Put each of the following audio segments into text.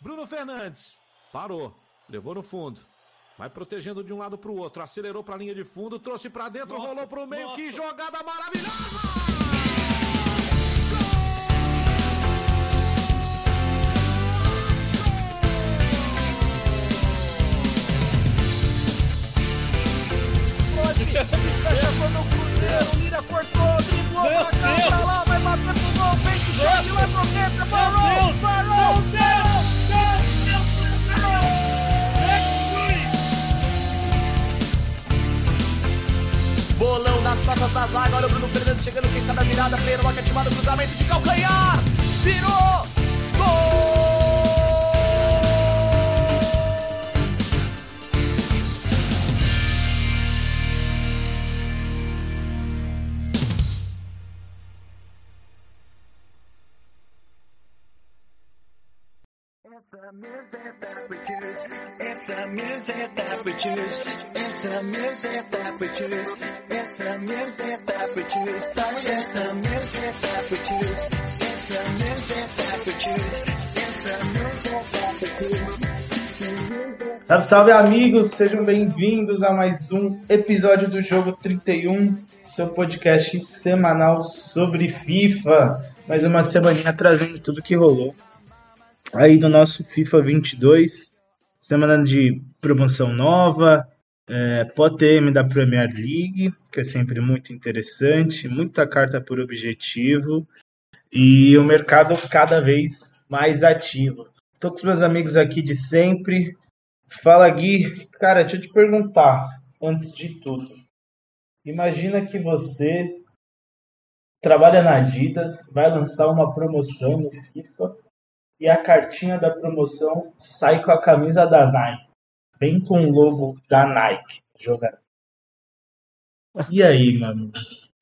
Bruno Fernandes. Parou. Levou no fundo. Vai protegendo de um lado para o outro. Acelerou para a linha de fundo. Trouxe para dentro. Nossa, rolou para o meio. Nossa. Que jogada maravilhosa! Cá, pra lá, vai bater pro gol, vem que chega lá pro dentro, parou, parou, Bolão nas costas da zaga, olha o Bruno Fernandes chegando, quem sabe a virada, Pedro, uma ativada, cruzamento de calcanhar, virou, Salve, salve amigos, sejam bem-vindos a mais um episódio do Jogo 31, seu podcast semanal sobre FIFA. Mais uma semaninha trazendo tudo que rolou aí do nosso FIFA 22, semana de promoção nova, é, POTM da Premier League, que é sempre muito interessante, muita carta por objetivo e o mercado cada vez mais ativo. Tô com os meus amigos aqui de sempre. Fala Gui, cara, deixa eu te perguntar, antes de tudo. Imagina que você trabalha na Adidas, vai lançar uma promoção no FIFA e a cartinha da promoção sai com a camisa da Nike, bem com o logo da Nike jogando. E aí, mano?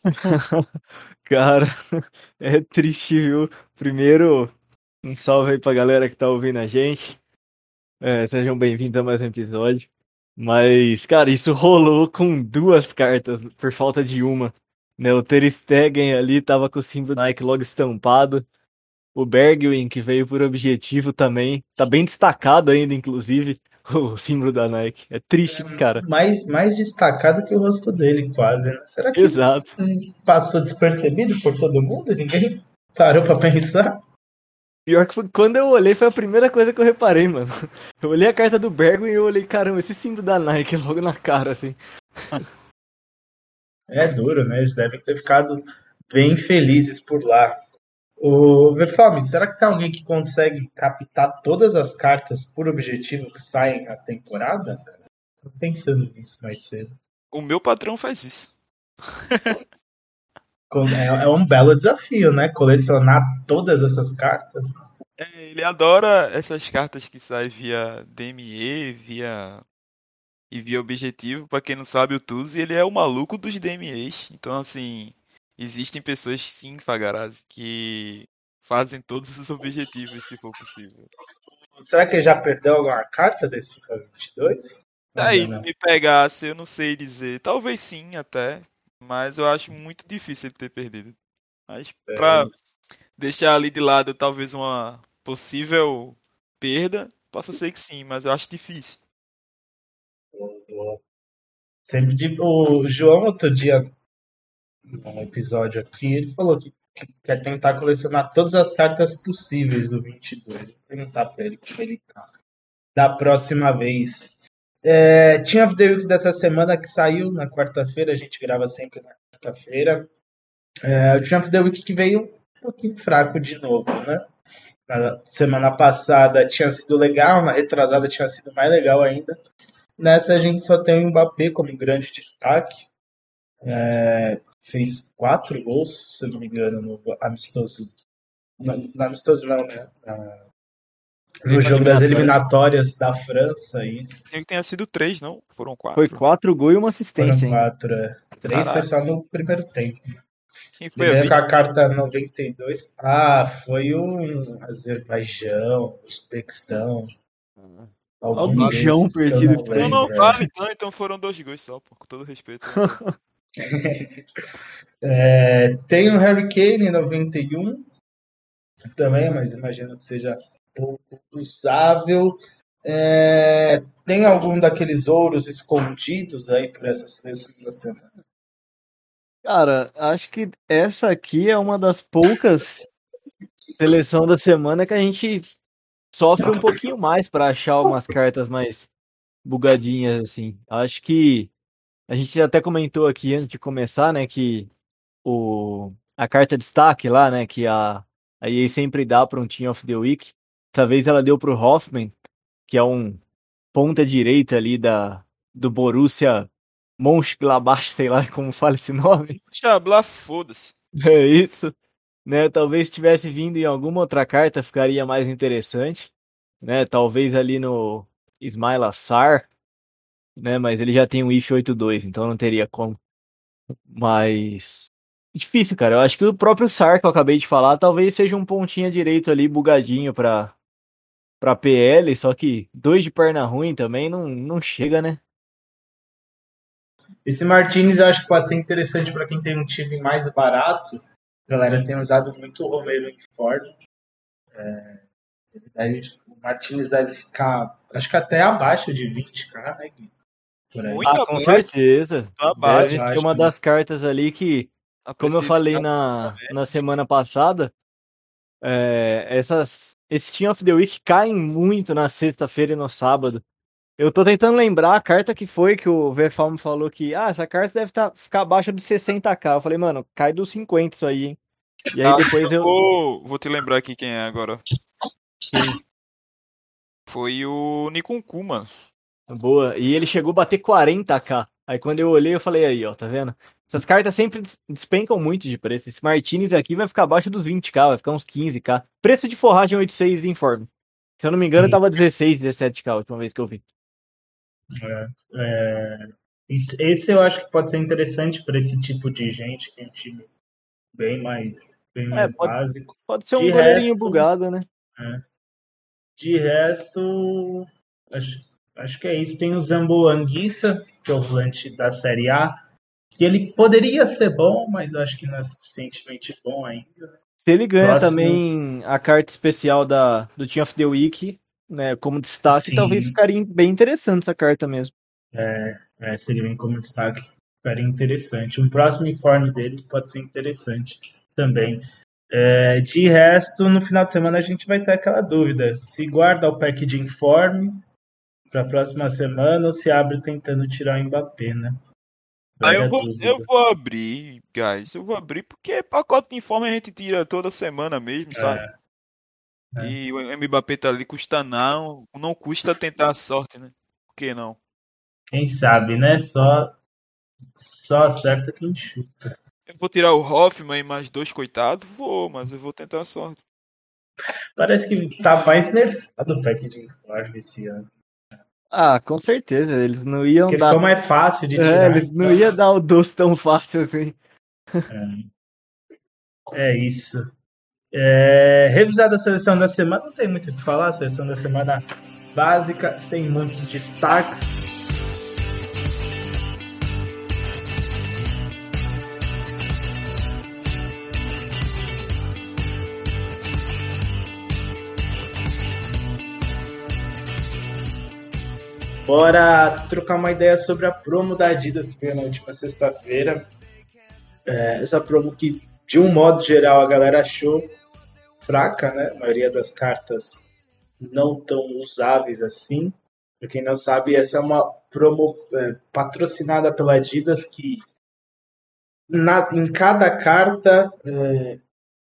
Cara, é triste, viu? Primeiro, um salve aí pra galera que tá ouvindo a gente. É, sejam bem-vindos a mais um episódio. Mas, cara, isso rolou com duas cartas, por falta de uma. Né? O Ter Stegen ali tava com o símbolo Nike logo estampado. O Bergwin, que veio por objetivo também, tá bem destacado ainda, inclusive, o símbolo da Nike. É triste, é, cara. Mais, mais destacado que o rosto dele, quase. Né? Será que Exato. passou despercebido por todo mundo? Ninguém parou pra pensar? Pior que quando eu olhei, foi a primeira coisa que eu reparei, mano. Eu olhei a carta do Bergwin e eu olhei, caramba, esse símbolo da Nike logo na cara, assim. É duro, né? Eles devem ter ficado bem felizes por lá. O Verfalme, será que tem alguém que consegue captar todas as cartas por objetivo que saem na temporada? Tô pensando nisso mais cedo. O meu patrão faz isso. é, é, um belo desafio, né? Colecionar todas essas cartas. É, ele adora essas cartas que saem via DME, via e via objetivo. Para quem não sabe, o Tuzi ele é o maluco dos DMEs. Então, assim, existem pessoas sim, Fagarazzi, que fazem todos os objetivos se for possível. Será que ele já perdeu alguma carta desse FIFA 22? Aí, não, me pegasse, eu não sei dizer. Talvez sim, até. Mas eu acho muito difícil ele ter perdido. Mas é. pra deixar ali de lado talvez uma possível perda, possa ser que sim, mas eu acho difícil. Sempre de... O João outro dia um episódio aqui, ele falou que quer tentar colecionar todas as cartas possíveis do 22. Vou perguntar pra ele como ele tá. Da próxima vez. É, tinha The Week dessa semana que saiu na quarta-feira, a gente grava sempre na quarta-feira. É, o Champ The Week que veio um pouquinho fraco de novo, né? Na semana passada tinha sido legal, na retrasada tinha sido mais legal ainda. Nessa a gente só tem o Mbappé como grande destaque. É, fez quatro gols, se eu não me engano, no amistoso. No, no amistoso não, né? Na, no jogo das eliminatórias da França, isso. Tinha que tenha sido três, não? Foram quatro. Foi quatro gols e uma assistência. Foram quatro, é. Três Caralho. foi só no primeiro tempo. Quem foi Ele a com a carta 92. Ah, foi o Azerbaijão, Uzbequistão. Ah. Algum perdido. Não, não, vale, então, então foram dois gols só, com todo respeito. é, tem o Harry Kane em 91 também, mas imagino que seja pouco usável. É, tem algum daqueles ouros escondidos aí por essa seleção da semana? Cara, acho que essa aqui é uma das poucas seleção da semana que a gente sofre um pouquinho mais para achar umas cartas mais bugadinhas assim. Acho que a gente até comentou aqui antes de começar, né, que o a carta destaque lá, né, que a a EA sempre dá para um Team of the Week. Talvez ela deu pro Hoffman, que é um ponta direita ali da do Borussia Mönchengladbach, sei lá como fala esse nome. Chabla, foda-se. É isso. Né, talvez tivesse vindo em alguma outra carta ficaria mais interessante, né? Talvez ali no Ismail Assar, né, mas ele já tem um IF 82, então não teria como. Mas difícil, cara. Eu acho que o próprio Sar que eu acabei de falar, talvez seja um pontinha direito ali bugadinho para para PL, só que dois de perna ruim também não, não chega, né? Esse Martinez eu acho que pode ser interessante para quem tem um time mais barato. A galera tem usado muito o Romero em Ford. É, deve, o Martinez deve ficar, acho que até abaixo de 20k, né, Gui? Ah, com certeza. Deve ser uma das cartas ali que, como eu falei na, na semana passada, é, essas, esse Team of the Week caem muito na sexta-feira e no sábado. Eu tô tentando lembrar a carta que foi que o VFAL me falou que, ah, essa carta deve tá, ficar abaixo dos 60k. Eu falei, mano, cai dos 50 isso aí, hein? E aí Ah, depois eu. Vou, vou te lembrar aqui quem é agora. Quem? Foi o Nikunku, mano. Boa. E ele chegou a bater 40k. Aí quando eu olhei, eu falei, aí, ó, tá vendo? Essas cartas sempre des- despencam muito de preço. Esse Martinez aqui vai ficar abaixo dos 20k, vai ficar uns 15k. Preço de forragem 86 informe. Se eu não me engano, Sim. tava 16, 17k a última vez que eu vi. É, isso- esse eu acho que pode ser interessante para esse tipo de gente que tem um time bem mais, bem mais pode- básico. Pode ser um De goleirinho resto- bugado, né? De resto, acho, acho que é isso. Tem o Zambo Anguissa, que é o volante da Série A, que ele poderia ser bom, mas eu acho que não é suficientemente bom ainda. Se ele ganha Próximo. também a carta especial da, do Team of the Week, né, como destaque, Sim. talvez ficaria bem interessante essa carta mesmo. É, se ele vem como destaque, ficaria interessante. Um próximo informe dele pode ser interessante também. É, de resto, no final de semana a gente vai ter aquela dúvida: se guarda o pack de informe para a próxima semana ou se abre tentando tirar o Mbappé, né? Aí eu vou, dúvida. eu vou abrir, guys. Eu vou abrir porque pacote de informe a gente tira toda semana mesmo, sabe? é. E o Mbappé tá ali, custa não. Não custa tentar a sorte, né? Por que não? Quem sabe, né? Só, só acerta quem chuta. Eu vou tirar o Hoffman e mais dois coitados? Vou, mas eu vou tentar a sorte. Parece que tá mais nerfado o pack de informe esse ano. Ah, com certeza, eles não iam Porque dar. ficou mais fácil de É, tirar. eles não iam dar o doce tão fácil assim. É isso. É, revisada a seleção da semana, não tem muito o que falar. Seleção da semana básica, sem muitos destaques. Bora trocar uma ideia sobre a promo da Adidas que veio na última sexta-feira. É, essa promo que, de um modo geral, a galera achou fraca, né? A maioria das cartas não tão usáveis assim. Para quem não sabe, essa é uma promo é, patrocinada pela Adidas que na- em cada carta é,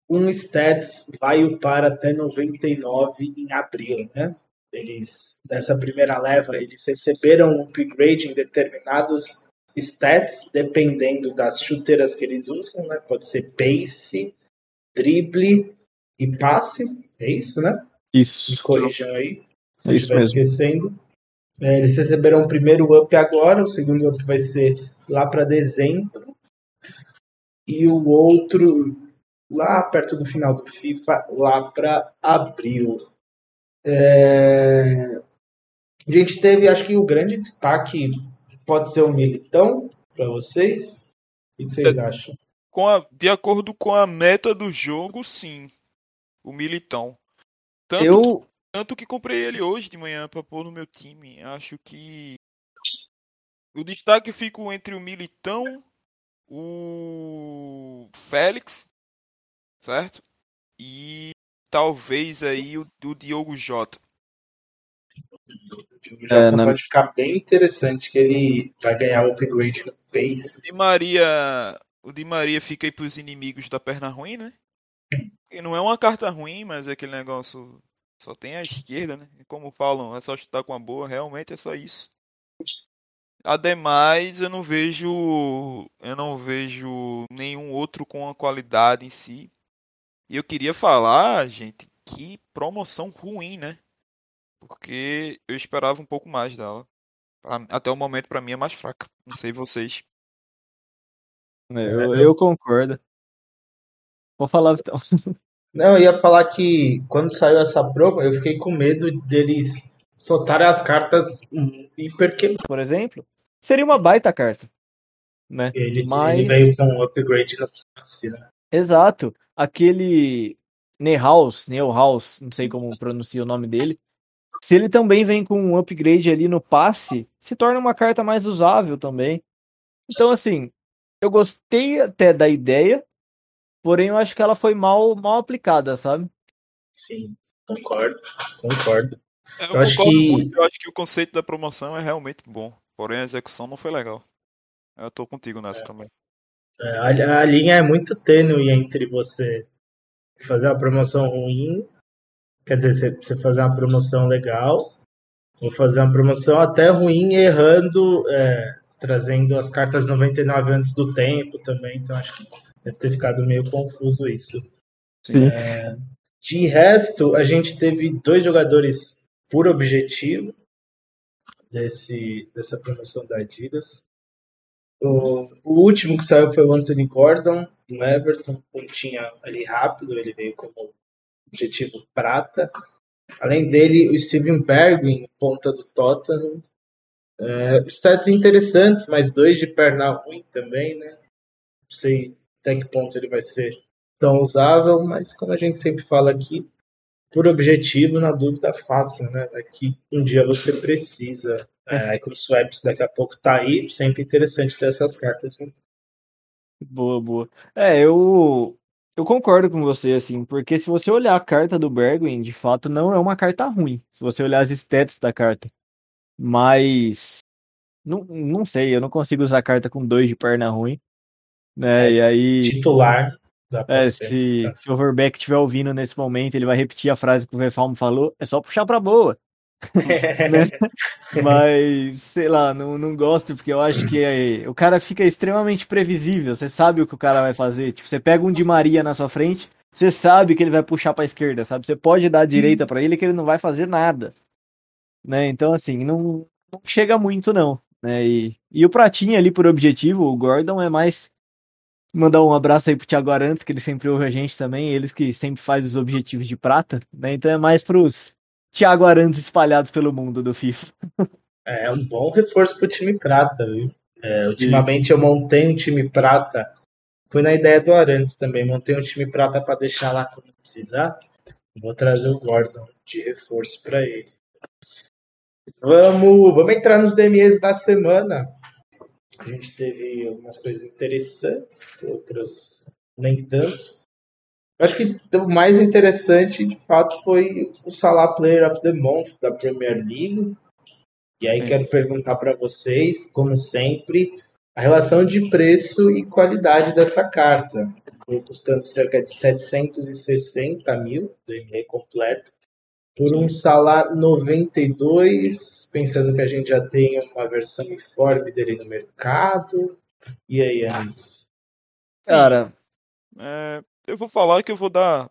um stats vai upar até 99 em abril, né? Eles, nessa primeira leva, eles receberam um upgrade em determinados stats, dependendo das chuteiras que eles usam, né? Pode ser pace, drible e passe, é isso, né? Me Isso. corrijam aí, se É eu estiver esquecendo. É, eles receberam o primeiro up agora, o segundo up vai ser lá para dezembro. E o outro lá perto do final do FIFA, lá para abril. É, A gente teve, acho que o grande destaque pode ser o Militão para vocês. O que vocês acham? Com a, de acordo com a meta do jogo, sim. O Militão. Tanto Eu, Tanto que comprei ele hoje de manhã pra pôr no meu time. Acho que. O destaque fica entre o Militão, o Félix, certo? E talvez aí o, o Diogo Jota. O Jota É, na- pode ficar bem interessante que ele vai ganhar o upgrade no pace. O Di Maria. O Di Maria fica aí pros inimigos da perna ruim, né? E não é uma carta ruim, mas é aquele negócio. Só tem a esquerda, né? E Como falam, é só chutar com a boa, realmente é só isso. Ademais, eu não vejo. Eu não vejo nenhum outro com a qualidade em si. E eu queria falar, gente, que promoção ruim, né? Porque eu esperava um pouco mais dela. Até o momento, pra mim, é mais fraca. Não sei vocês. Eu, eu concordo. Vou falar então. Não, eu ia falar que quando saiu essa promo, eu fiquei com medo deles soltarem as cartas hum, hiper quebradas. Por exemplo, seria uma baita carta. Né? Ele, Mas- ele veio com um upgrade no passe, né? Exato. Aquele Neuhaus, Neuhaus, não sei como pronuncia o nome dele. Se ele também vem com um upgrade ali no passe, se torna uma carta mais usável também. Então, assim, eu gostei até da ideia, porém eu acho que ela foi mal, mal aplicada, sabe? Sim, concordo, concordo. Eu, Eu acho concordo que- muito, eu acho que o conceito da promoção é realmente bom. Porém, a execução não foi legal. Eu tô contigo nessa também. É, A, a linha é muito tênue entre você fazer uma promoção ruim, quer dizer, você, você fazer uma promoção legal, ou fazer uma promoção até ruim, errando, é, trazendo as cartas 99 antes do tempo também. Então acho que deve ter ficado meio confuso isso. É, de resto, a gente teve dois jogadores por objetivo desse, dessa promoção da Adidas. O, o último que saiu foi o Anthony Gordon, do Everton, pontinha ali rápido, ele veio como objetivo prata. Além dele, o Steven Bergwijn, ponta do Tottenham. É, stats interessantes, mas dois de perna ruim também, né? Não sei até que ponto ele vai ser tão usável, mas como a gente sempre fala aqui, por objetivo, na dúvida, fácil, né? Daqui um dia você precisa. É, com o Swaps daqui a pouco tá aí, sempre interessante ter essas cartas. Né? Boa, boa. É, eu eu concordo com você, assim, porque se você olhar a carta do Bergwijn, de fato não é uma carta ruim, se você olhar as stats da carta. Mas não, não sei, eu não consigo usar carta com dois de perna ruim, né? É, E aí, Titular é, se, se o Overbeck estiver ouvindo nesse momento, ele vai repetir a frase que o Vefalmo falou, é só puxar pra boa. né? Mas, sei lá, não, não gosto porque eu acho que é- o cara fica extremamente previsível. Você sabe o que o cara vai fazer. Tipo, você pega um de Maria na sua frente, você sabe que ele vai puxar pra esquerda, sabe? Você pode dar a direita pra ele que ele não vai fazer nada. Né? Então, assim, não, não chega muito, não. Né? E, e o Pratinha ali por objetivo, o Gordon é mais. Mandar um abraço aí pro Thiago Arantes, que ele sempre ouve a gente também, eles que sempre faz os objetivos de prata, né? Então é mais pros Thiago Arantes espalhados pelo mundo do FIFA. É um bom reforço pro time prata, viu? É, ultimamente eu montei um time prata. Foi na ideia do Arantes também. Montei um time prata para deixar lá quando precisar. Vou trazer o Gordon de reforço para ele. Vamos, vamos entrar nos DMEs da semana. A gente teve algumas coisas interessantes, outras nem tanto. Eu acho que o mais interessante, de fato, foi o Salah Player of the Month da Premier League. E aí Sim. quero perguntar para vocês, como sempre, a relação de preço e qualidade dessa carta. Custando cerca de 760 mil, DME completo, por um salário 92, pensando que a gente já tem uma versão informe dele no mercado. E aí, Anderson? Cara, É, eu vou falar que eu vou dar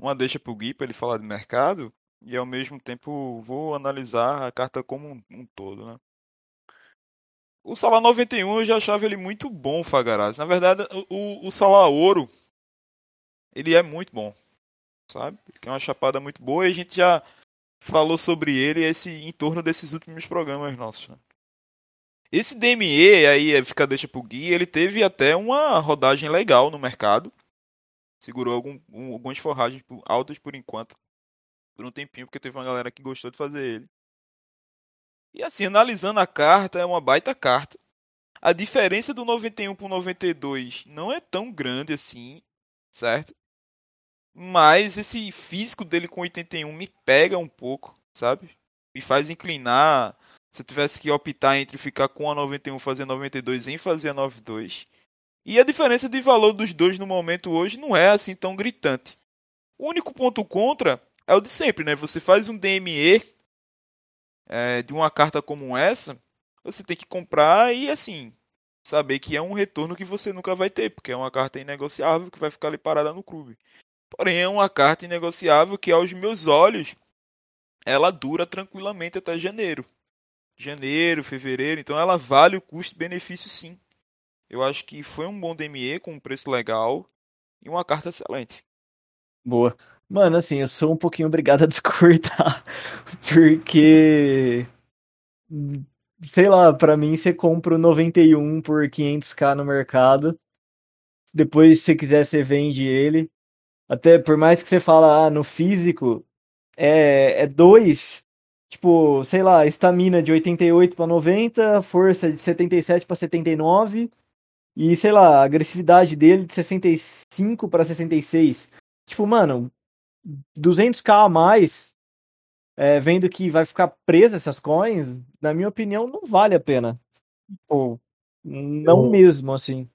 uma deixa pro Gui pra ele falar de mercado e ao mesmo tempo vou analisar a carta como um, um todo, né? O Salah 91 eu já achava ele muito bom, Fagaraz. Na verdade, o, o, o Salah Ouro ele é muito bom, sabe? Tem uma chapada muito boa e a gente já falou sobre ele esse em torno desses últimos programas nossos. né? Esse DME aí, fica deixa pro Gui, ele teve até uma rodagem legal no mercado. Segurou algum, um- algumas forragens altas por enquanto. por um tempinho, porque teve uma galera que gostou de fazer ele. E assim, analisando a carta, é uma baita carta. A diferença do 91 pro 92 não é tão grande assim, certo? Mas esse físico dele com 81 me pega um pouco, sabe? Me faz inclinar. Se eu tivesse que optar entre ficar com a 91 fazer 92 em fazer a 92. E a diferença de valor dos dois no momento hoje não é assim tão gritante. O único ponto contra é o de sempre, né? Você faz um DME é, de uma carta como essa, você tem que comprar e assim saber que é um retorno que você nunca vai ter, porque é uma carta inegociável que vai ficar ali parada no clube. Porém, é uma carta inegociável que, aos meus olhos, ela dura tranquilamente até janeiro. Janeiro, fevereiro, então ela vale o custo-benefício sim. Eu acho que foi um bom DME com um preço legal e uma carta excelente. Boa. Mano, assim, eu sou um pouquinho obrigado a discordar, porque sei lá, pra mim você compra o 91 por 500k no mercado. Depois, se quiser, você vende ele. Até por mais que você fala, ah, no físico, é, é dois, tipo, sei lá, estamina de 88 para 90, força de 77 para 79 e, sei lá, a agressividade dele de 65 para 66. Tipo, mano, 200k a mais, é, vendo que vai ficar presa essas coins, na minha opinião, não vale a pena. Pô, não Eu- mesmo, assim.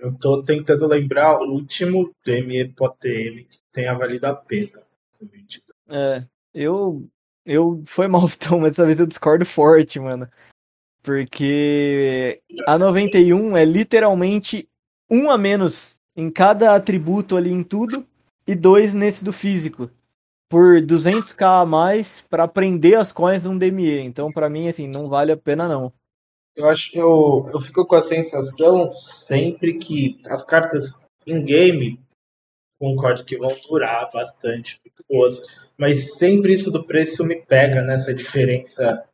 Eu tô tentando lembrar o último DME POTM que tenha valido a pena. É, eu. Eu. Foi mal, então, mas dessa vez eu discordo forte, mano. Porque a 91 é literalmente um a menos em cada atributo ali em tudo e dois nesse do físico. Por 200k a mais pra prender as coins de um DME. Então, pra mim, assim, não vale a pena não. Eu acho eu, eu fico com a sensação sempre que as cartas em game concordo que vão durar bastante, muito boas, mas sempre isso do preço me pega nessa diferença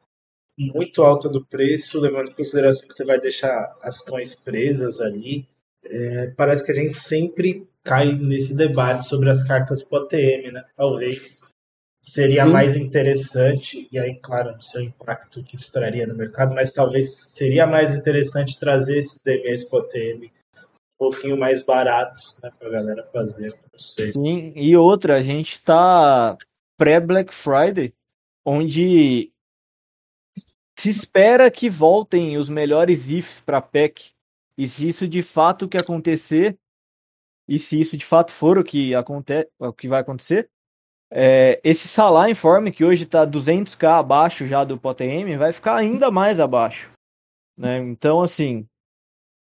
muito alta do preço, levando em consideração que você vai deixar as coins presas ali. É, parece que a gente sempre cai nesse debate sobre as cartas POTM, né? Talvez seria Sim. mais interessante, e aí, claro, não sei o impacto que isso traria no mercado, mas talvez seria mais interessante trazer esses DMs POTM um pouquinho mais baratos, né, pra galera fazer, não sei. Sim, e outra, a gente tá pré-Black Friday, onde se espera que voltem os melhores IFs para PEC. E se isso de fato que acontecer, e se isso de fato for o que, aconte o que vai acontecer, é, esse Salah informe que hoje tá 200k abaixo já do POTM, vai ficar ainda mais abaixo. Né? Então, assim,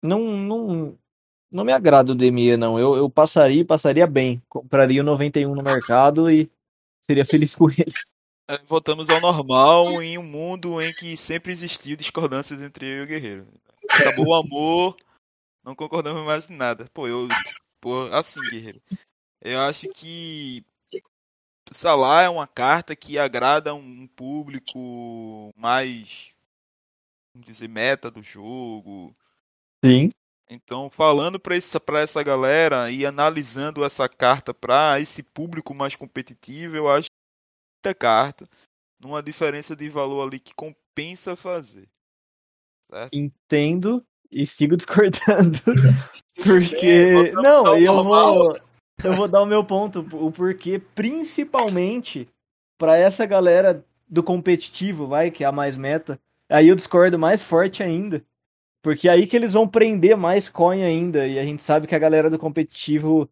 não, não, não me agrada o DME, não. Eu, eu passaria, passaria bem. Compraria o 91 no mercado e seria feliz com ele. Voltamos ao normal em um mundo em que sempre existiu discordâncias entre eu e o Guerreiro. Acabou o amor, não concordamos mais em nada. Pô, eu. Pô, assim, Guerreiro. Eu acho que. Salah é uma carta que agrada um público mais. Vamos dizer, meta do jogo. Sim. Então, falando para essa, pra essa galera e analisando essa carta para esse público mais competitivo, eu acho que muita carta, numa diferença de valor ali que compensa fazer. Certo? Entendo e sigo discordando. Porque. Não, eu vou. Eu vou dar o meu ponto, o porquê, principalmente para essa galera do competitivo, vai, que é a mais meta. Aí eu discordo mais forte ainda. Porque é aí que eles vão prender mais coin ainda. E a gente sabe que a galera do competitivo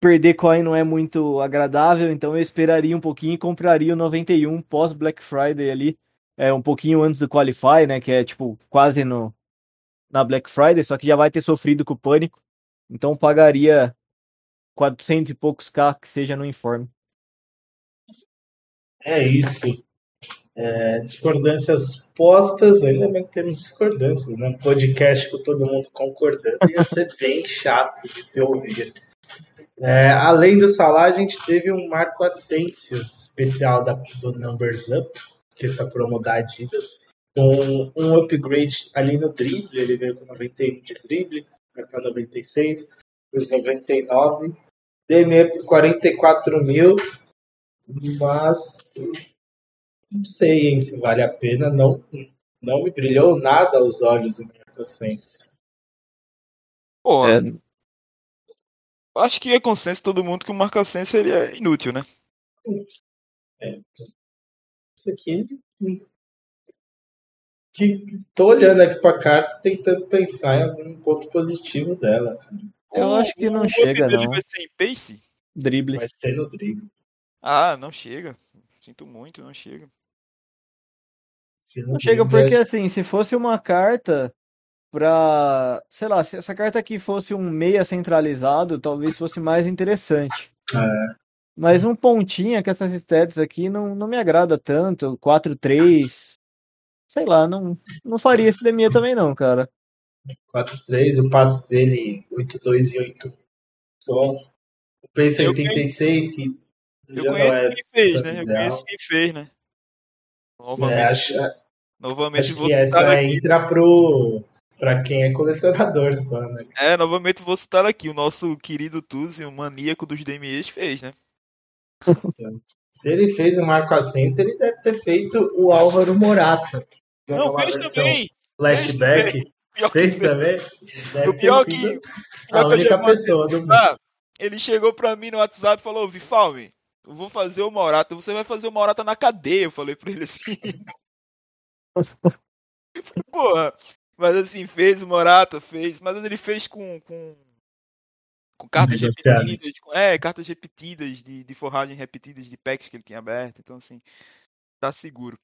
perder coin não é muito agradável. Então eu esperaria um pouquinho e compraria o 91 pós Black Friday ali. É, um pouquinho antes do Qualify, né? Que é tipo quase no, na Black Friday. Só que já vai ter sofrido com o pânico. Então pagaria 400 e poucos K que seja no informe. É isso. É, discordâncias postas, ainda bem que temos discordâncias, né? Podcast com todo mundo concordando ia ser bem chato de se ouvir. É, além do Salah, a gente teve um Marco Asensio especial da, do Numbers Up, que é essa promo da Adidas, com um upgrade ali no drible, ele veio com 91 de drible, vai para 96, os 99, DME por 44 mil, Mas não sei hein, se vale a pena. Não, não me brilhou nada aos olhos o Marco Ascenso. Pô, É, acho que é consenso todo mundo que o Marco Asensio ele é inútil, né? Isso aqui. Que, tô olhando aqui pra carta tentando pensar em algum ponto positivo dela. Eu O- acho que não o chega, não. vai ser em pace? drible. Vai ser no drible. Ah, não chega. Sinto muito, não chega. Não chega porque, é- assim, se fosse uma carta pra. Sei lá, se essa carta aqui fosse um meia centralizado, talvez fosse mais interessante. É. Mas um pontinha com essas stats aqui não, não me agrada tanto. 4-3. Sei lá, não, não faria esse Demia também não, cara. 4-3, o passe dele 8-2 e 8 só. O pace Eu 86, que Eu conheço é. quem fez, né? Eu ideal. conheço quem fez, né? Novamente, É, acho, novamente acho vou que citar essa aqui. entra pro. Pra quem é colecionador só, né? É, novamente vou citar aqui. O nosso querido Tuzi, o maníaco dos DMEs, fez, né? Se ele fez o Marco Ascenso, ele deve ter feito o Álvaro Morata. Não, fez também. Flashback. Pior Fez também? O pior que, pior a que eu única pessoa do mundo. Ah, ele chegou pra mim no WhatsApp e falou, Vifalme, eu vou fazer o Morata, você vai fazer o Morata na cadeia, eu falei pra ele assim. Porra, mas assim, fez o Morata, fez, mas ele fez com, com, com cartas repetidas, com- é, cartas repetidas, de, de forragem repetidas de packs que ele tinha aberto, então assim, tá seguro.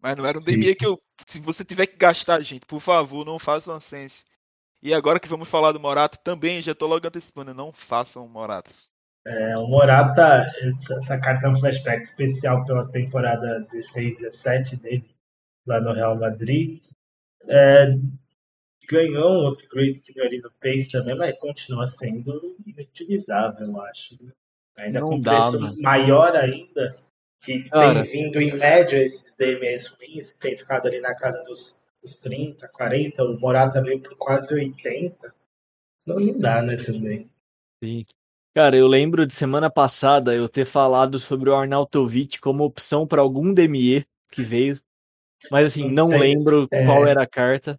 Mas não era um. DME que eu, se você tiver que gastar, gente, por favor, não façam Ascense. E agora que vamos falar do Morata, também já tô logo antecipando, não façam Morata. É, o Morata, essa, essa carta é um flashback especial pela temporada 16 17 dele, lá no Real Madrid. É, ganhou um upgrade ali no pace também, mas continua sendo inutilizável, eu acho. né? Ainda Não com dá, preço mano. maior ainda, que Cara. tem vindo em média esses DMs ruins, que tem ficado ali na casa dos, dos 30, 40, o Morata veio por quase 80. Não, não dá, né, também. Sim. Cara, eu lembro de semana passada eu ter falado sobre o Arnautovic como opção para algum DME que veio. Mas assim, não É, lembro é. qual era a carta.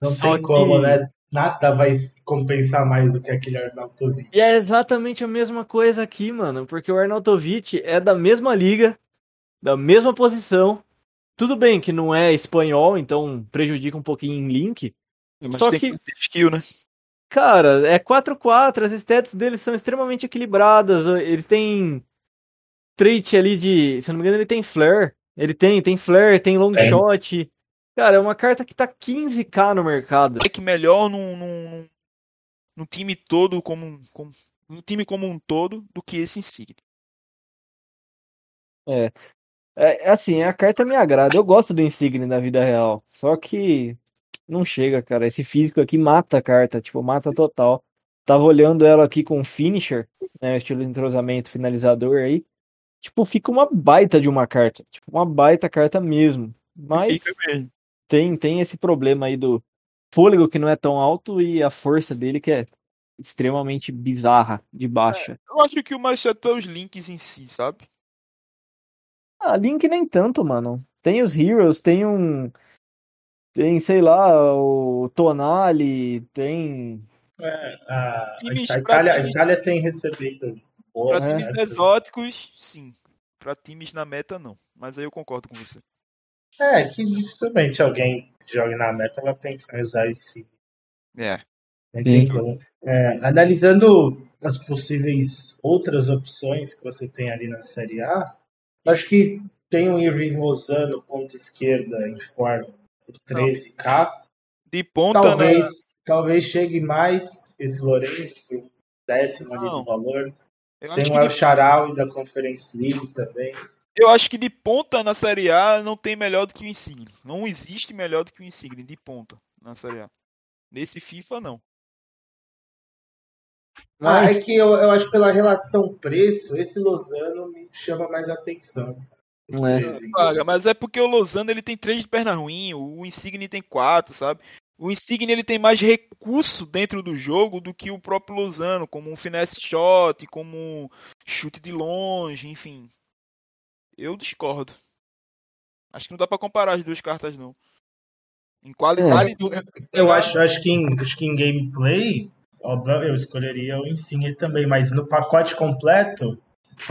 Não Só tem como, que- né? Nada vai compensar mais do que aquele Arnautovic. E é exatamente a mesma coisa aqui, mano, porque o Arnautovic é da mesma liga, da mesma posição. Tudo bem que não é espanhol, então prejudica um pouquinho em link. Mas Só tem que- ter skill, né? Cara, é 4-4, as stats deles são extremamente equilibradas. Eles têm trait ali de. Se eu não me engano, ele tem flare. Ele tem, tem flare, tem long Tem. shot. Cara, é uma carta que tá 15k no mercado. É que melhor num, num, num time todo, como, um- como um time como um todo, do que esse Insigne. É, é, assim, a carta me agrada. Eu gosto do Insigne na vida real. Só que não chega, cara. Esse físico aqui mata a carta, tipo, mata total. Tava olhando ela aqui com finisher, né? Estilo de entrosamento finalizador aí. Tipo, fica uma baita de uma carta. Tipo, uma baita carta mesmo. Mas Fica mesmo. Tem, tem esse problema aí do fôlego que não é tão alto e a força dele que é extremamente bizarra, de baixa. Eu acho que o mais certo é os links em si, sabe? Ah, Link nem tanto, mano. Tem os Heroes, tem um. Tem, sei lá, o Tonali, tem. É, a, Times a, Itália, a time- Itália tem recebido Pra boas É. times exóticos, sim. Pra times na meta, não. Mas aí eu concordo com você. É, que dificilmente alguém que joga na meta vai pensar em usar esse. É. Como. É, analisando as possíveis outras opções que você tem ali na Série A, acho que tem o Irving Lozano, ponta esquerda, em forma, por 13k. De ponta, né? Talvez, talvez chegue mais esse Lourenço, por décimo ali do valor. Eu Tem o El de, Charaui da Conference League também. Eu acho que de ponta na Série A não tem melhor do que o Insigne. Não existe melhor do que o Insigne de ponta na Série A. Nesse FIFA, não. Ah, Mas, é que eu, eu acho que pela relação preço, esse Lozano me chama mais atenção. É. Paga, mas é porque o Lozano ele tem três de perna ruim, o Insigne tem quatro, sabe? O Insigne ele tem mais recurso dentro do jogo do que o próprio Lozano, como um finesse shot, como um chute de longe, enfim. Eu discordo. Acho que não dá pra comparar as duas cartas, não. Em qualidade. Eu acho, acho, que em, acho que em gameplay, óbvio, eu escolheria o Insigne também, mas no pacote completo,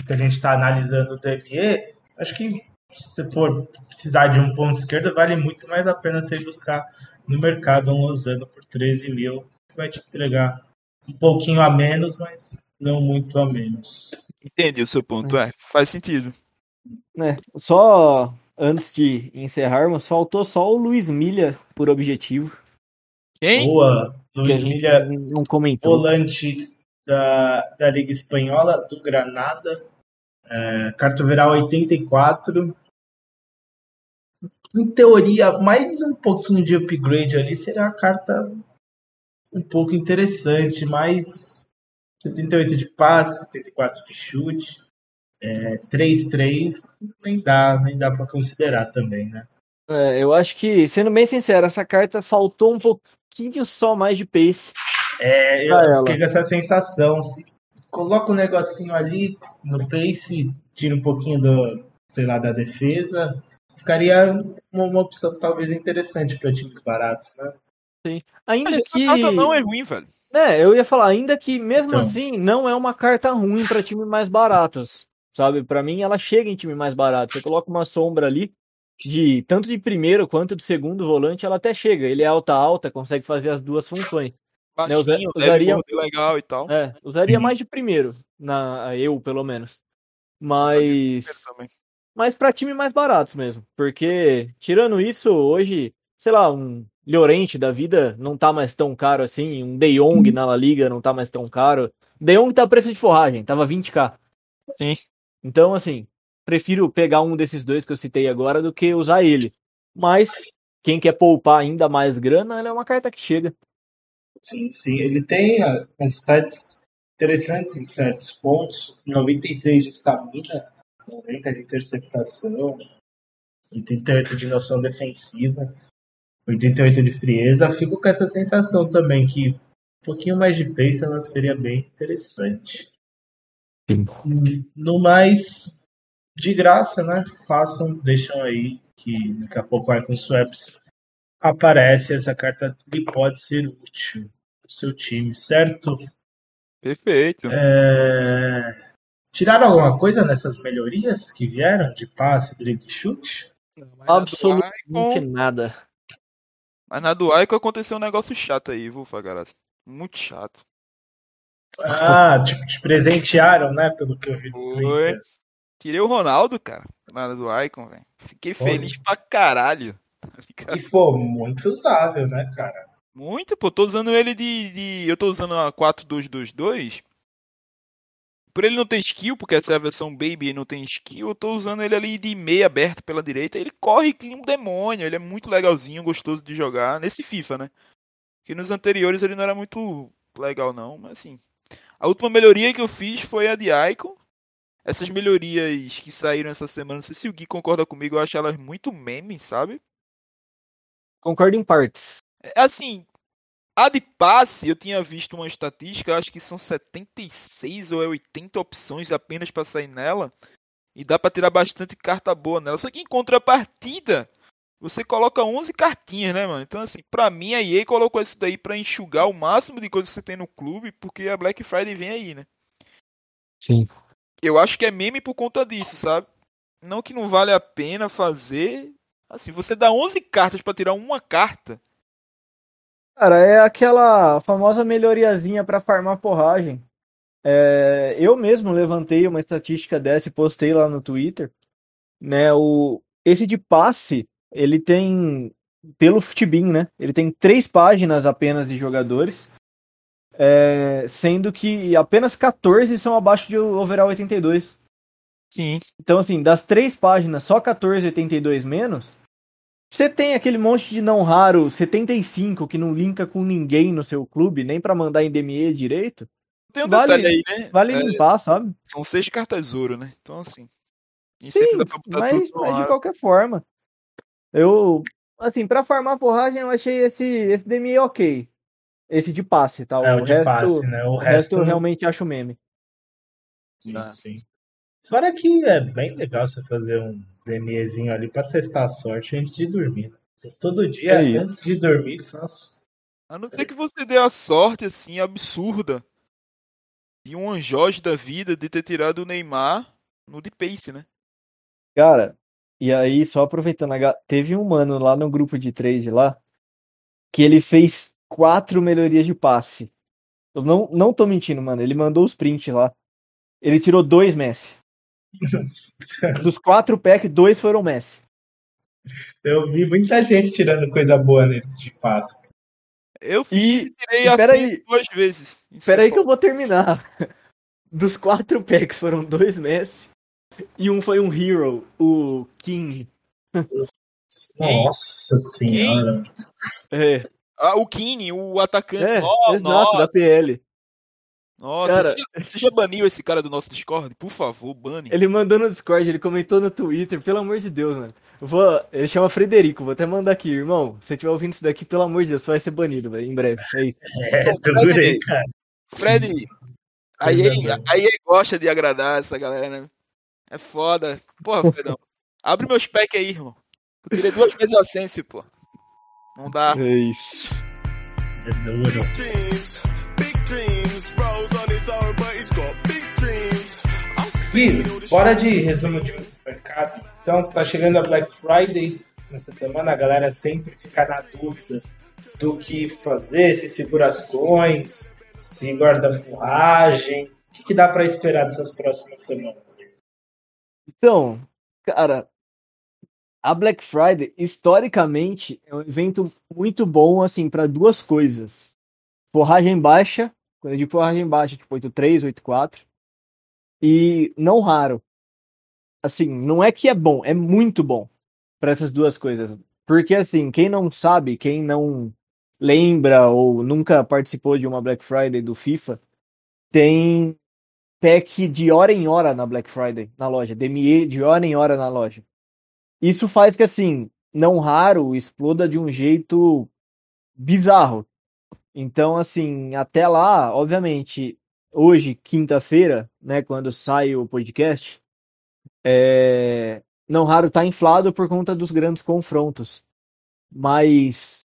que a gente está analisando o DME, acho que se for precisar de um ponto esquerdo, vale muito mais a pena você ir buscar no mercado um Lozano por 13 mil, que vai te entregar um pouquinho a menos, mas não muito a menos. Entendi o seu ponto, é, faz sentido. É, só antes de encerrarmos, faltou só o Luiz Milha por objetivo. Quem? Boa, Luiz Milha, não comentou. volante da, da Liga Espanhola, do Granada. É, carta viral 84. Em teoria, mais um pouquinho de upgrade ali seria a carta um pouco interessante, mas 78 de passe, 74 de chute, é, 3-3, nem dá, nem dá para considerar também, né? É, eu acho que, sendo bem sincero, essa carta faltou um pouquinho só mais de pace. É, eu ela. fiquei com essa sensação. Se coloca um negocinho ali no pace, tira um pouquinho do, sei lá, da defesa, ficaria uma, uma opção talvez interessante para times baratos, né? Ainda Mas essa que. carta não é ruim, velho. É, eu ia falar, ainda que mesmo Então. assim não é uma carta ruim para times mais baratos, sabe? Pra mim ela chega em time mais barato. Você coloca uma sombra ali de tanto de primeiro quanto de segundo volante, ela até chega. Ele é alta alta, consegue fazer as duas funções. Né, usa- Baixinho, deve usaria- legal e tal. É, usaria Uhum. mais de primeiro, na eu pelo menos. Mas Também. mas para time mais baratos mesmo, porque tirando isso, hoje, sei lá, um Llorente da vida não tá mais tão caro assim, um De Jong na La Liga não tá mais tão caro. De Jong tá preço de forragem, tava 20k. Sim. Então, assim, prefiro pegar um desses dois que eu citei agora do que usar ele. Mas quem quer poupar ainda mais grana, ela é uma carta que chega. Sim, sim. Ele tem ah, as stats interessantes em certos pontos. 96 de estamina, 90 de interceptação, 88 de noção defensiva, 88 de frieza. Fico com essa sensação também que um pouquinho mais de pace ela seria bem interessante. Sim. No mais, de graça, né? Façam, deixam aí que daqui a pouco vai com swaps aparece essa carta lhe pode ser útil no seu time, certo? Perfeito. É... Tiraram alguma coisa nessas melhorias que vieram de passe, drible e chute? Absolutamente Icon- nada. Mas na do Icon aconteceu um negócio chato aí, viu, Fagarazzi? Muito chato. Ah, tipo, te presentearam, né? Pelo que eu vi no Foi. Twitter. Tirei o Ronaldo, cara, na do Icon, velho. Fiquei Olha. feliz pra caralho. tá? E, pô, muito usável, né, cara? Muito, pô. Tô usando ele de. de- Eu tô usando a 4222. Por ele não ter skill, porque essa é a versão Baby e não tem skill, eu tô usando ele ali de meia aberto pela direita. Ele corre que um demônio. Ele é muito legalzinho, gostoso de jogar. Nesse FIFA, né? Que nos anteriores ele não era muito legal, não. Mas assim. A última melhoria que eu fiz foi a de Icon. Essas melhorias que saíram essa semana, não sei se o Gui concorda comigo, eu acho elas muito meme, sabe? Concordo em partes. É, Assim, a de passe, eu tinha visto uma estatística, acho que são 76 ou é 80 opções apenas pra sair nela. E dá pra tirar bastante carta boa nela. Só que em contrapartida, você coloca 11 cartinhas, né, mano? Então, assim, pra mim, a EA colocou isso daí pra enxugar o máximo de coisas que você tem no clube, porque a Black Friday vem aí, né? Sim. Eu acho que é meme por conta disso, sabe? Não que não vale a pena fazer. Assim, você dá 11 cartas pra tirar uma carta. Cara, é aquela famosa melhoriazinha pra farmar forragem. É, eu mesmo levantei uma estatística dessa e postei lá no Twitter. Né, o, esse de passe, ele tem, pelo Futibin, né? Ele tem três páginas apenas de jogadores. é, sendo que apenas 14 são abaixo de overall 82. Sim. Então, assim, das três páginas, só 14,82 menos. Você tem aquele monte de não raro 75 que não linka com ninguém no seu clube, nem pra mandar em DME direito. Tem um Vale- aí, né? Vale É, limpar, sabe? São seis cartas ouro, né? Então, assim. Sim, mas, mas de qualquer forma. Eu, assim, pra farmar forragem, eu achei esse, esse DME ok. Esse de passe, tá? É o de resto, passe, né? O o resto resto eu realmente acho meme. Sim, Tá. sim. Fora que é bem legal você fazer um DMEzinho ali pra testar a sorte antes de dormir. né? Todo dia, É antes de dormir, faço. A não ser que você dê a sorte, assim, absurda de um Anjos da vida de ter tirado o Neymar no de pace, né? Cara, e aí, só aproveitando, teve um mano lá no grupo de trade lá que ele fez quatro melhorias de passe. Eu não, não tô mentindo, mano. Ele mandou os prints lá. Ele tirou dois Messi. Dos quatro packs, dois foram Messi. Eu vi muita gente tirando coisa boa nesse de passe. Eu fiz E, e tirei e peraí. duas vezes. Isso peraí é que eu vou terminar. Dos quatro packs foram dois Messi e um foi um Hero, o King. Nossa senhora. É, Ah, o Kine, o atacante. é, Nossa, exato, da PL. Nossa, Cara- você, já, você já baniu esse cara do nosso Discord? Por favor, bane. Ele mandou no Discord, ele comentou no Twitter, pelo amor de Deus, mano. Vou, ele chama Frederico, vou até mandar aqui, irmão. Se você estiver ouvindo isso daqui, pelo amor de Deus, você vai ser banido, velho, em breve. É isso. É. Fred, a EA, a EA gosta de agradar essa galera, né? É foda. Porra, Fredão. Abre meus packs aí, irmão. Eu tirei duas vezes o Ascension, pô. Não dá. É isso. É duro. Gui, fora de resumo de mercado, então tá chegando a Black Friday nessa semana, a galera sempre fica na dúvida do que fazer, se segura as coins, se guarda forragem. O que, que dá pra esperar dessas próximas semanas? Então, cara, a Black Friday, historicamente, é um evento muito bom, assim, para duas coisas. Forragem baixa, quando eu digo forragem baixa, tipo 83, 84, e não raro. Assim, não é que é bom, é muito bom para essas duas coisas. Porque, assim, quem não sabe, quem não lembra ou nunca participou de uma Black Friday do FIFA, tem pack de hora em hora na Black Friday, na loja. DME de hora em hora na loja. Isso faz que, assim, não raro, exploda de um jeito bizarro. Então, assim, até lá, obviamente, hoje, quinta-feira, né, quando sai o podcast, é... não raro tá inflado por conta dos grandes confrontos. Mas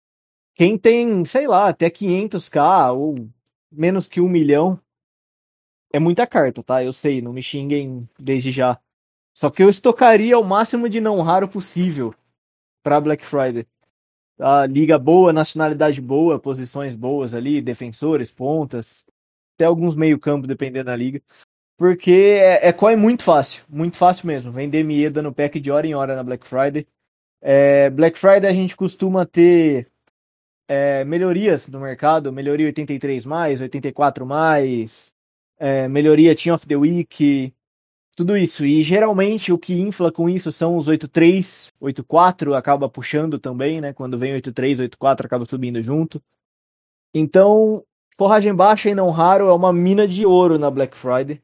quem tem, sei lá, até 500k ou menos que um milhão, é muita carta, tá? Eu sei, não me xinguem desde já. Só que eu estocaria o máximo de não raro possível para Black Friday. Tá? Liga boa, nacionalidade boa, posições boas ali, defensores, pontas, até alguns meio-campo, dependendo da liga. Porque é, é coin muito fácil, muito fácil mesmo. Vender ME dando pack de hora em hora na Black Friday. É, Black Friday a gente costuma ter é, melhorias no mercado, melhoria 83 mais, 84 mais, é, melhoria Team of the Week, tudo isso. E geralmente o que infla com isso são os 83, 84 acaba puxando também, né? Quando vem 83, 84 acaba subindo junto. Então, forragem baixa e não raro é uma mina de ouro na Black Friday.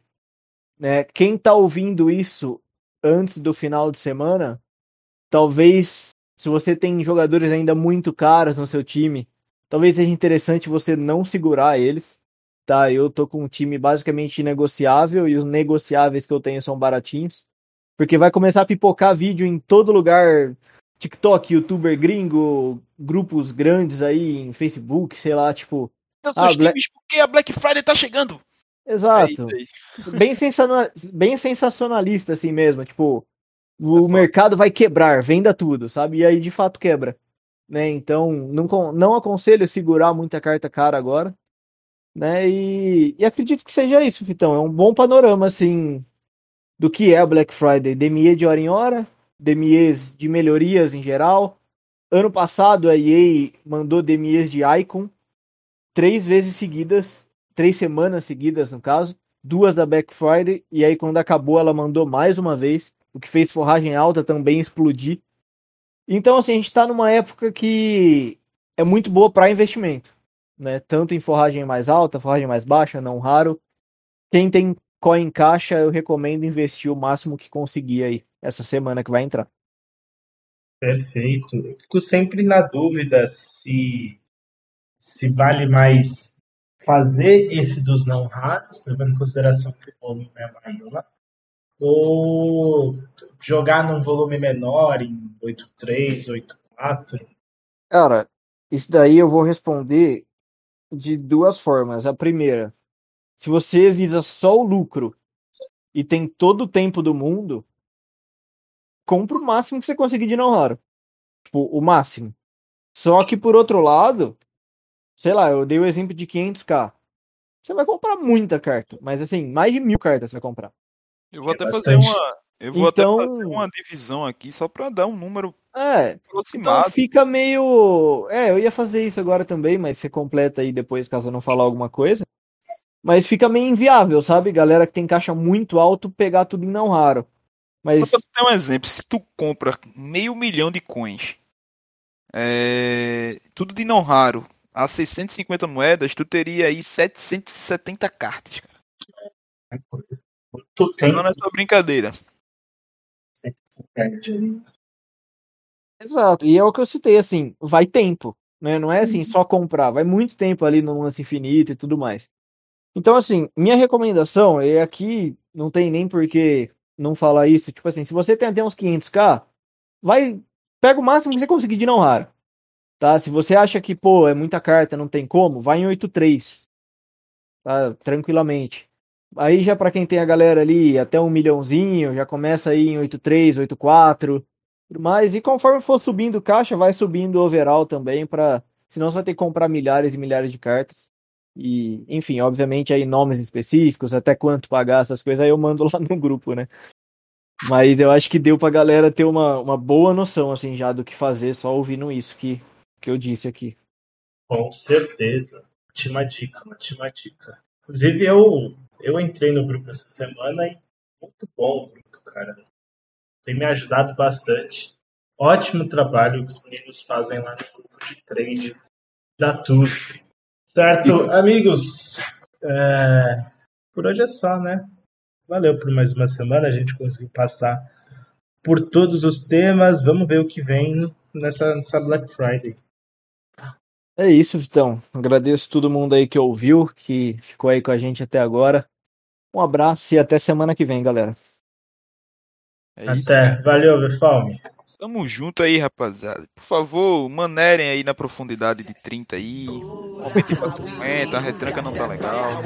Né? Quem tá ouvindo isso antes do final de semana, talvez se você tem jogadores ainda muito caros no seu time, talvez seja interessante você não segurar eles tá? Eu tô com um time basicamente negociável e os negociáveis que eu tenho são baratinhos. Porque vai começar a pipocar vídeo em todo lugar, TikTok, youtuber gringo, grupos grandes aí em Facebook, sei lá, tipo. Eu seus Ah, Black- times porque a Black Friday tá chegando. É Exato. aí. Bem, sensacional, bem sensacionalista assim mesmo, tipo, o mercado vai quebrar, venda tudo, sabe? E aí de fato quebra, né? Então, não, não aconselho segurar muita carta cara agora, né? E, e acredito que seja isso, Fitão. É um bom panorama, assim, do que é a Black Friday. DME de hora em hora, DMEs de melhorias em geral. Ano passado a EA mandou DMEs de Icon três vezes seguidas, três semanas seguidas no caso, duas da Black Friday, e aí quando acabou ela mandou mais uma vez, o que fez forragem alta também explodir. Então, assim, a gente tá numa época que é muito boa para investimento né? Tanto em forragem mais alta, forragem mais baixa, não raro. Quem tem coin em caixa, eu recomendo investir o máximo que conseguir aí essa semana que vai entrar. Perfeito. Eu fico sempre na dúvida se, se vale mais fazer esse dos não raros, levando em consideração que o volume é maior, ou jogar num volume menor, em 8.3, 8.4? Cara, isso daí eu vou responder de duas formas. A primeira, se você visa só o lucro e tem todo o tempo do mundo, compra o máximo que você conseguir de não raro. Tipo, o máximo. Só que por outro lado, sei lá, eu dei o exemplo de 500k. Você vai comprar muita carta, mas assim, mais de mil cartas você vai comprar. Eu vou É até bastante. fazer uma. Eu vou Então- até fazer uma divisão aqui só pra dar um número É, então aproximado. fica meio. É, eu ia fazer isso agora também, mas você completa aí depois, caso eu não falar alguma coisa. Mas fica meio inviável, sabe? Galera que tem caixa muito alto, pegar tudo em não raro. Mas Só pra ter um exemplo, se tu compra meio milhão de coins, é, tudo de não raro, a 650 moedas, tu teria aí 770 cartas, cara. Tu tem Não é só brincadeira. Exato, e é o que eu citei, assim, vai tempo, né? Não é assim, só comprar, vai muito tempo ali no lance infinito e tudo mais. Então, assim, minha recomendação é aqui, não tem nem por que não falar isso, tipo assim, se você tem até uns 500k, vai, pega o máximo que você conseguir de não raro, tá? Se você acha que, pô, é muita carta, não tem como, vai em 8.3, tá? Tranquilamente. Aí já pra quem tem a galera ali até um milhãozinho, já começa aí em 8.3, 8.4, mais. E conforme for subindo caixa, vai subindo o overall também, para senão você vai ter que comprar milhares e milhares de cartas. E, enfim, obviamente aí nomes específicos, até quanto pagar essas coisas, aí eu mando lá no grupo, né? Mas eu acho que deu pra galera ter uma, uma boa noção, assim, já do que fazer, só ouvindo isso que, que eu disse aqui. Com certeza. Ótima dica, ótima dica. Inclusive, eu, eu entrei no grupo essa semana e muito bom o grupo, cara. Tem me ajudado bastante. Ótimo trabalho que os meninos fazem lá no grupo de trade da TUS. Certo, amigos? é, por hoje é só, né? Valeu por mais uma semana. A gente conseguiu passar por todos os temas. Vamos ver o que vem nessa, nessa Black Friday. É isso, Vitão. Agradeço todo mundo aí que ouviu, que ficou aí com a gente até agora. Um abraço e até semana que vem, galera. É isso. Até. Valeu, Vefalme. Tamo junto aí, rapaziada. Por favor, manerem aí na profundidade de 30 aí. Aumente pra 50, a retranca não tá legal.